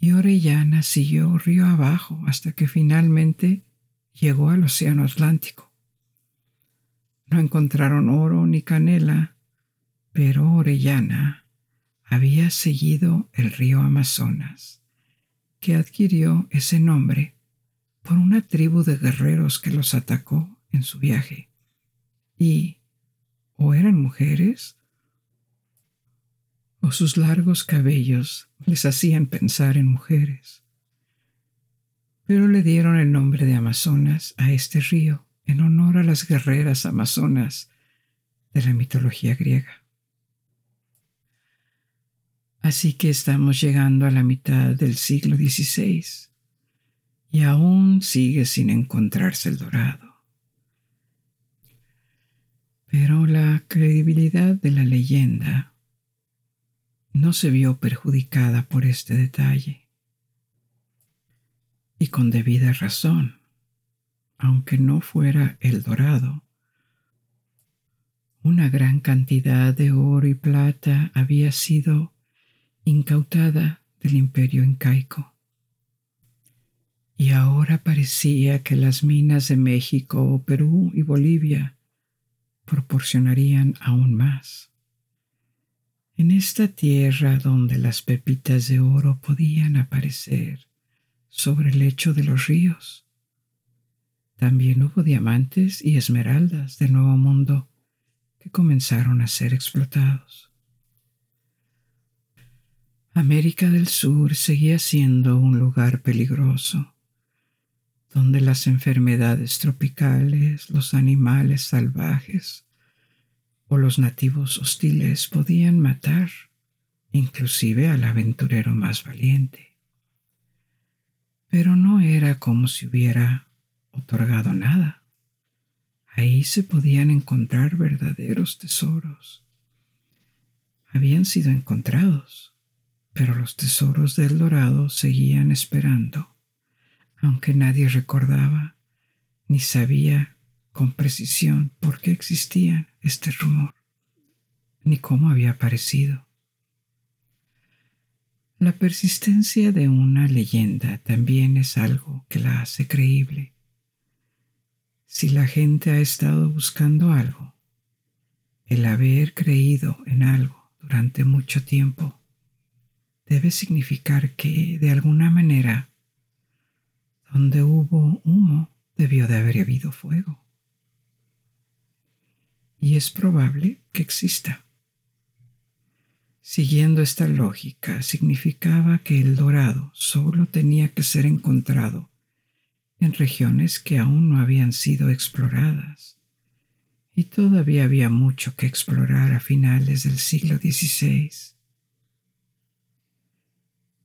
Y Orellana siguió río abajo hasta que finalmente llegó al Océano Atlántico. No encontraron oro ni canela, pero Orellana había seguido el río Amazonas, que adquirió ese nombre por una tribu de guerreros que los atacó en su viaje. Y o eran mujeres, o sus largos cabellos les hacían pensar en mujeres pero le dieron el nombre de Amazonas a este río en honor a las guerreras amazonas de la mitología griega. Así que estamos llegando a la mitad del siglo XVI y aún sigue sin encontrarse el dorado. Pero la credibilidad de la leyenda no se vio perjudicada por este detalle y con debida razón, aunque no fuera el dorado. Una gran cantidad de oro y plata había sido incautada del imperio incaico. Y ahora parecía que las minas de México, Perú y Bolivia proporcionarían aún más. En esta tierra donde las pepitas de oro podían aparecer sobre el lecho de los ríos. También hubo diamantes y esmeraldas del Nuevo Mundo que comenzaron a ser explotados. América del Sur seguía siendo un lugar peligroso, donde las enfermedades tropicales, los animales salvajes o los nativos hostiles podían matar inclusive al aventurero más valiente pero no era como si hubiera otorgado nada. Ahí se podían encontrar verdaderos tesoros. Habían sido encontrados, pero los tesoros del dorado seguían esperando, aunque nadie recordaba ni sabía con precisión por qué existía este rumor. ni cómo había aparecido. La persistencia de una leyenda también es algo que la hace creíble. Si la gente ha estado buscando algo, el haber creído en algo durante mucho tiempo debe significar que, de alguna manera, donde hubo humo, debió de haber habido fuego. Y es probable que exista. Siguiendo esta lógica, significaba que el dorado solo tenía que ser encontrado en regiones que aún no habían sido exploradas. Y todavía había mucho que explorar a finales del siglo XVI.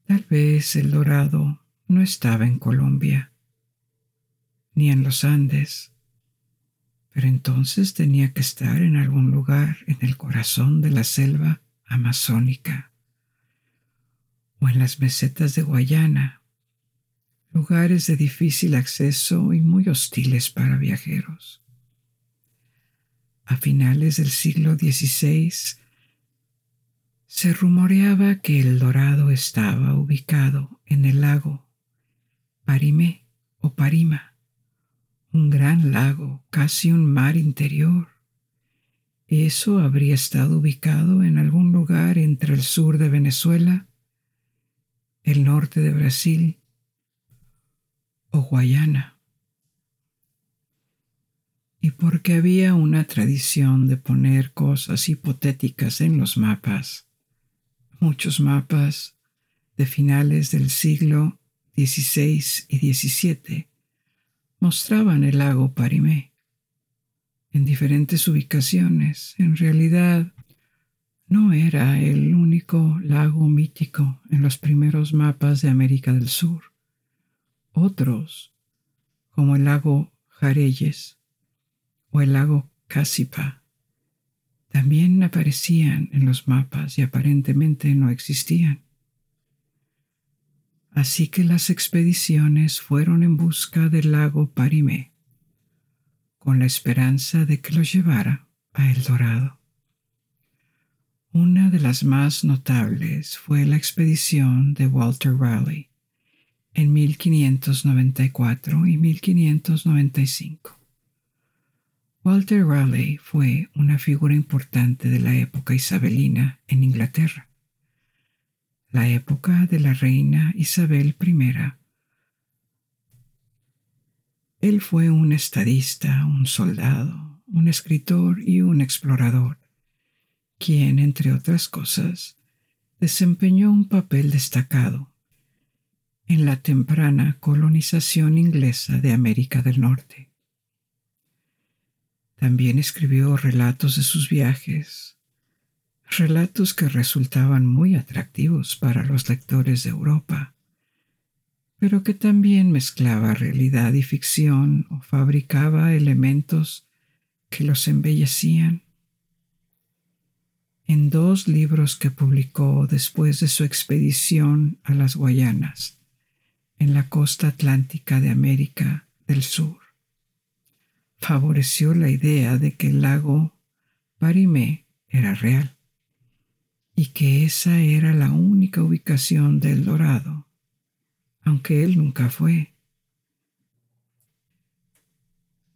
Tal vez el dorado no estaba en Colombia, ni en los Andes, pero entonces tenía que estar en algún lugar en el corazón de la selva amazónica o en las mesetas de Guayana, lugares de difícil acceso y muy hostiles para viajeros. A finales del siglo XVI se rumoreaba que el dorado estaba ubicado en el lago Parimé o Parima, un gran lago, casi un mar interior eso habría estado ubicado en algún lugar entre el sur de Venezuela, el norte de Brasil o Guayana. Y porque había una tradición de poner cosas hipotéticas en los mapas, muchos mapas de finales del siglo XVI y XVII mostraban el lago Parimé en diferentes ubicaciones. En realidad, no era el único lago mítico en los primeros mapas de América del Sur. Otros, como el lago Jareyes o el lago Casipa, también aparecían en los mapas y aparentemente no existían. Así que las expediciones fueron en busca del lago Parimé con la esperanza de que lo llevara a El Dorado. Una de las más notables fue la expedición de Walter Raleigh en 1594 y 1595. Walter Raleigh fue una figura importante de la época isabelina en Inglaterra, la época de la reina Isabel I él fue un estadista, un soldado, un escritor y un explorador, quien, entre otras cosas, desempeñó un papel destacado en la temprana colonización inglesa de América del Norte. También escribió relatos de sus viajes, relatos que resultaban muy atractivos para los lectores de Europa pero que también mezclaba realidad y ficción o fabricaba elementos que los embellecían. En dos libros que publicó después de su expedición a las Guayanas, en la costa atlántica de América del Sur, favoreció la idea de que el lago Parimé era real y que esa era la única ubicación del Dorado aunque él nunca fue.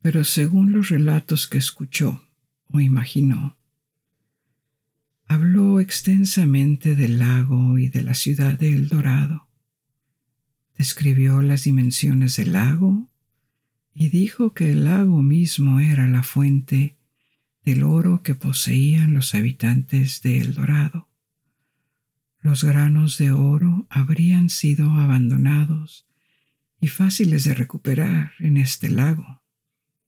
Pero según los relatos que escuchó o imaginó, habló extensamente del lago y de la ciudad de El Dorado. Describió las dimensiones del lago y dijo que el lago mismo era la fuente del oro que poseían los habitantes de El Dorado los granos de oro habrían sido abandonados y fáciles de recuperar en este lago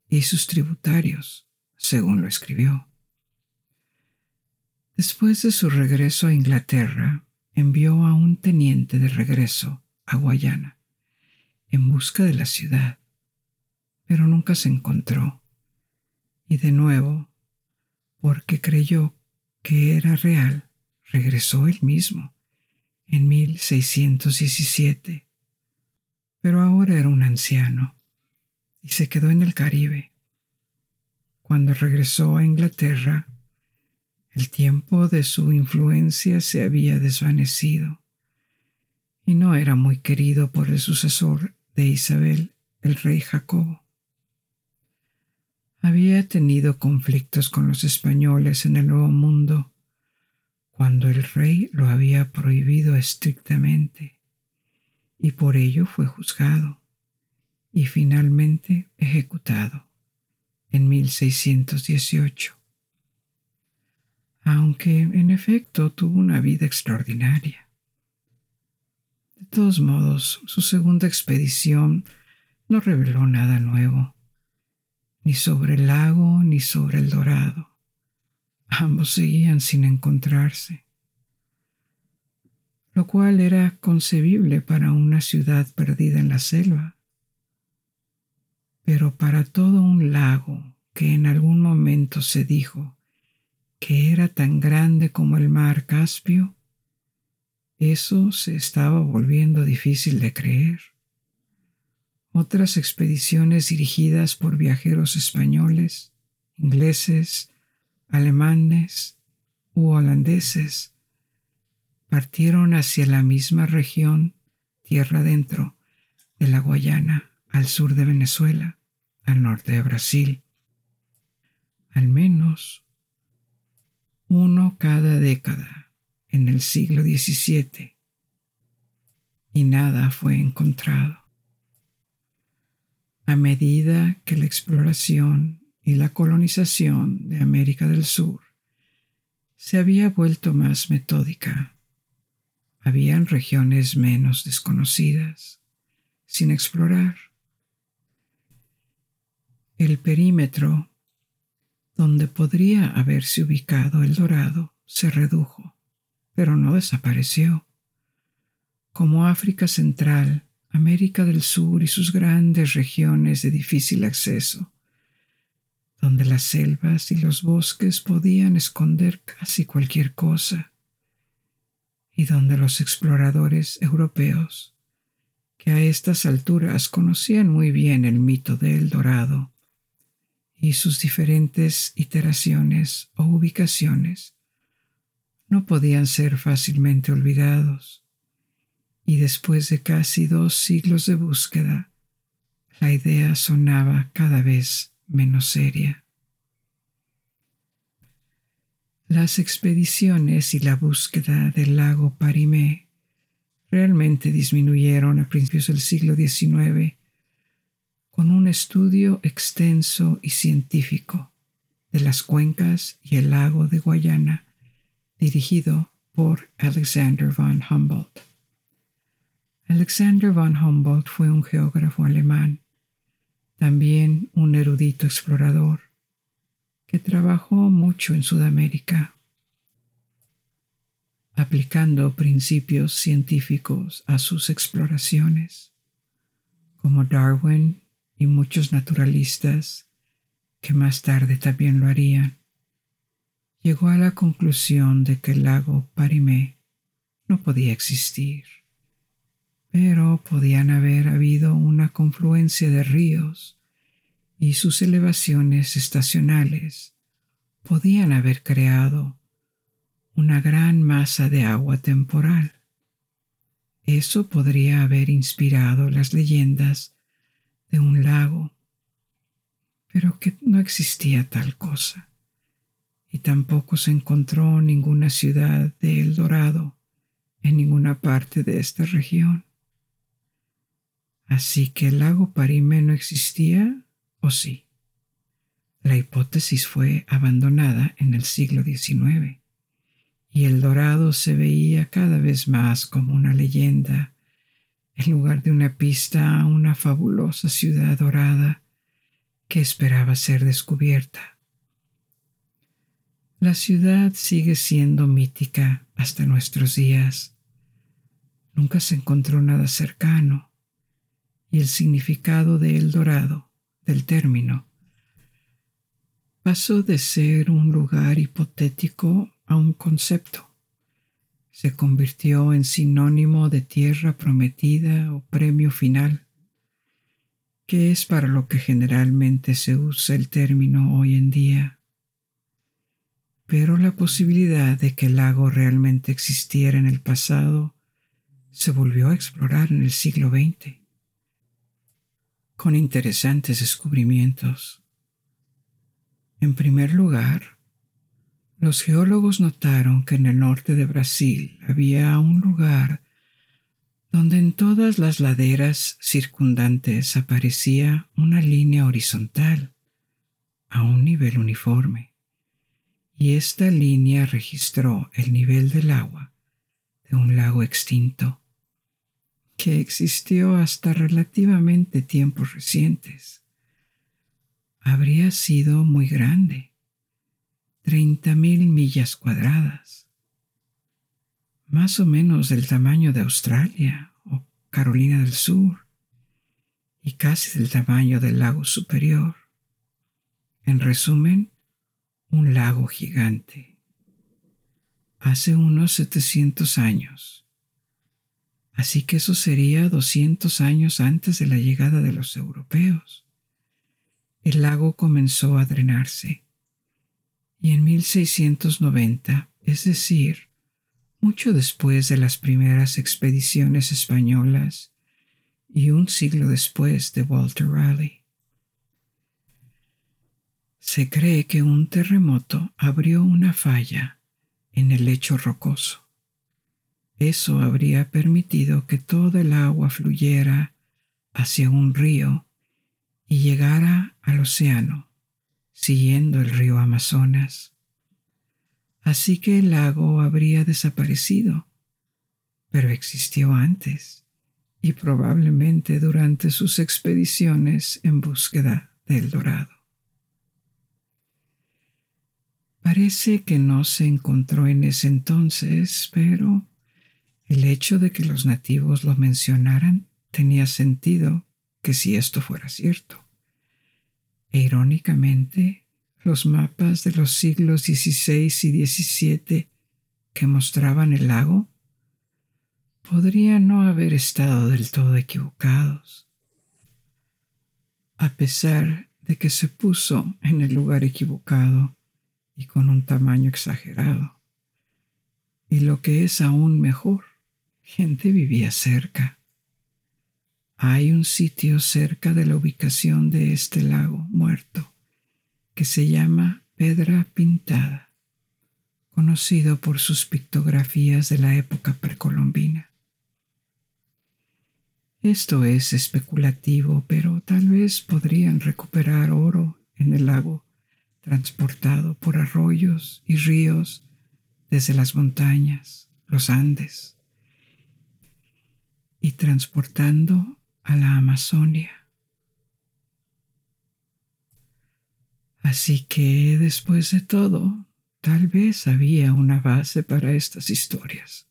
y sus tributarios, según lo escribió. Después de su regreso a Inglaterra, envió a un teniente de regreso a Guayana en busca de la ciudad, pero nunca se encontró. Y de nuevo, porque creyó que era real, regresó él mismo en 1617, pero ahora era un anciano y se quedó en el Caribe. Cuando regresó a Inglaterra, El tiempo de su influencia se había desvanecido y no era muy querido por el sucesor de Isabel, el rey Jacobo. Había tenido conflictos con los españoles en el Nuevo Mundo cuando el rey lo había prohibido estrictamente y por ello fue juzgado y finalmente ejecutado en 1618. Aunque en efecto tuvo una vida extraordinaria. De todos modos, su segunda expedición no reveló nada nuevo, ni sobre el lago ni sobre el dorado. Ambos seguían sin encontrarse, lo cual era concebible para una ciudad perdida en la selva. Pero para todo un lago que en algún momento se dijo que era tan grande como el mar Caspio, eso se estaba volviendo difícil de creer. Otras expediciones dirigidas por viajeros españoles, ingleses, alemanes u holandeses partieron hacia la misma región, tierra adentro, de la Guayana, al sur de Venezuela, al norte de Brasil. Al menos uno cada década en el siglo XVII, y nada fue encontrado. A medida que la exploración y la colonización de América del Sur se había vuelto más metódica. Habían regiones menos desconocidas, sin explorar. El perímetro donde podría haberse ubicado el dorado se redujo, pero no desapareció. Como África Central, América del Sur y sus grandes regiones de difícil acceso donde las selvas y los bosques podían esconder casi cualquier cosa, y donde los exploradores europeos, que a estas alturas conocían muy bien el mito de El Dorado y sus diferentes iteraciones o ubicaciones, no podían ser fácilmente olvidados, y después de casi dos siglos de búsqueda, la idea sonaba cada vez menos seria. Las expediciones y la búsqueda del lago Parimé realmente disminuyeron a principios del siglo XIX con un estudio extenso y científico de las cuencas y el lago de Guayana dirigido por Alexander von Humboldt. Alexander von Humboldt fue un geógrafo alemán también un erudito explorador que trabajó mucho en Sudamérica, aplicando principios científicos a sus exploraciones, como Darwin y muchos naturalistas que más tarde también lo harían, llegó a la conclusión de que el lago Parimé no podía existir pero podían haber habido una confluencia de ríos y sus elevaciones estacionales podían haber creado una gran masa de agua temporal. Eso podría haber inspirado las leyendas de un lago, pero que no existía tal cosa, y tampoco se encontró ninguna ciudad de El Dorado en ninguna parte de esta región. Así que el lago Parimé no existía, ¿o sí? La hipótesis fue abandonada en el siglo XIX y el dorado se veía cada vez más como una leyenda, en lugar de una pista a una fabulosa ciudad dorada que esperaba ser descubierta. La ciudad sigue siendo mítica hasta nuestros días. Nunca se encontró nada cercano y el significado de El Dorado, del término, pasó de ser un lugar hipotético a un concepto. Se convirtió en sinónimo de tierra prometida o premio final, que es para lo que generalmente se usa el término hoy en día. pero la posibilidad de que el lago realmente existiera en el pasado se volvió a explorar en el siglo XX, con interesantes descubrimientos. En primer lugar, los geólogos notaron que en el norte de Brasil había un lugar donde en todas las laderas circundantes aparecía una línea horizontal a un nivel uniforme, y esta línea registró el nivel del agua de un lago extinto que existió hasta relativamente tiempos recientes. Habría sido muy grande, 30.000 millas cuadradas, más o menos del tamaño de Australia o Carolina del Sur, y casi del tamaño del lago superior. En resumen, un lago gigante. Hace unos 700 años Así que eso sería 200 años antes de la llegada de los europeos. El lago comenzó a drenarse. Y en 1690, es decir, mucho después de las primeras expediciones españolas y un siglo después de Walter Raleigh, se cree que un terremoto abrió una falla en el lecho rocoso eso habría permitido que todo el agua fluyera hacia un río y llegara al océano, siguiendo el río Amazonas. Así que el lago habría desaparecido, pero existió antes y probablemente durante sus expediciones en búsqueda del dorado. Parece que no se encontró en ese entonces, pero el hecho de que los nativos lo mencionaran tenía sentido que si esto fuera cierto. E irónicamente, los mapas de los siglos XVI y XVII que mostraban el lago podrían no haber estado del todo equivocados. A pesar de que se puso en el lugar equivocado y con un tamaño exagerado. Y lo que es aún mejor, gente vivía cerca. Hay un sitio cerca de la ubicación de este lago muerto que se llama Pedra Pintada, conocido por sus pictografías de la época precolombina. Esto es especulativo, pero tal vez podrían recuperar oro en el lago transportado por arroyos y ríos desde las montañas, los Andes y transportando a la Amazonia. Así que después de todo, tal vez había una base para estas historias.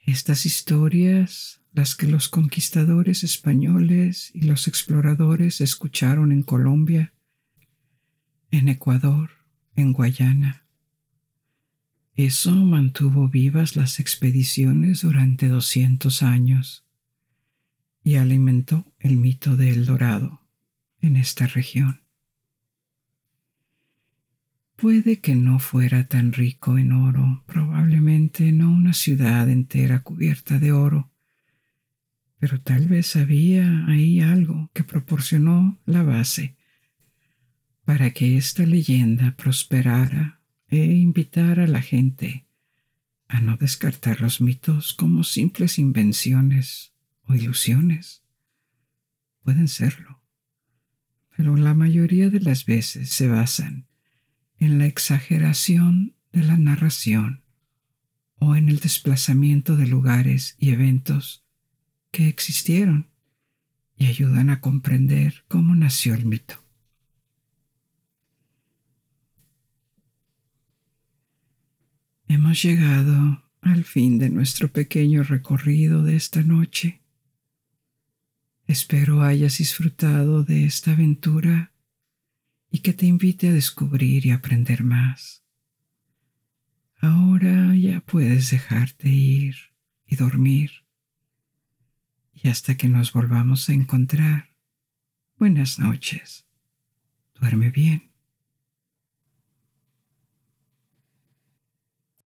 Estas historias, las que los conquistadores españoles y los exploradores escucharon en Colombia, en Ecuador, en Guayana, eso mantuvo vivas las expediciones durante 200 años y alimentó el mito de El Dorado en esta región. Puede que no fuera tan rico en oro, probablemente no una ciudad entera cubierta de oro, pero tal vez había ahí algo que proporcionó la base para que esta leyenda prosperara e invitar a la gente a no descartar los mitos como simples invenciones o ilusiones. Pueden serlo, pero la mayoría de las veces se basan en la exageración de la narración o en el desplazamiento de lugares y eventos que existieron y ayudan a comprender cómo nació el mito. Hemos llegado al fin de nuestro pequeño recorrido de esta noche. Espero hayas disfrutado de esta aventura y que te invite a descubrir y aprender más. Ahora ya puedes dejarte ir y dormir. Y hasta que nos volvamos a encontrar, buenas noches. Duerme bien.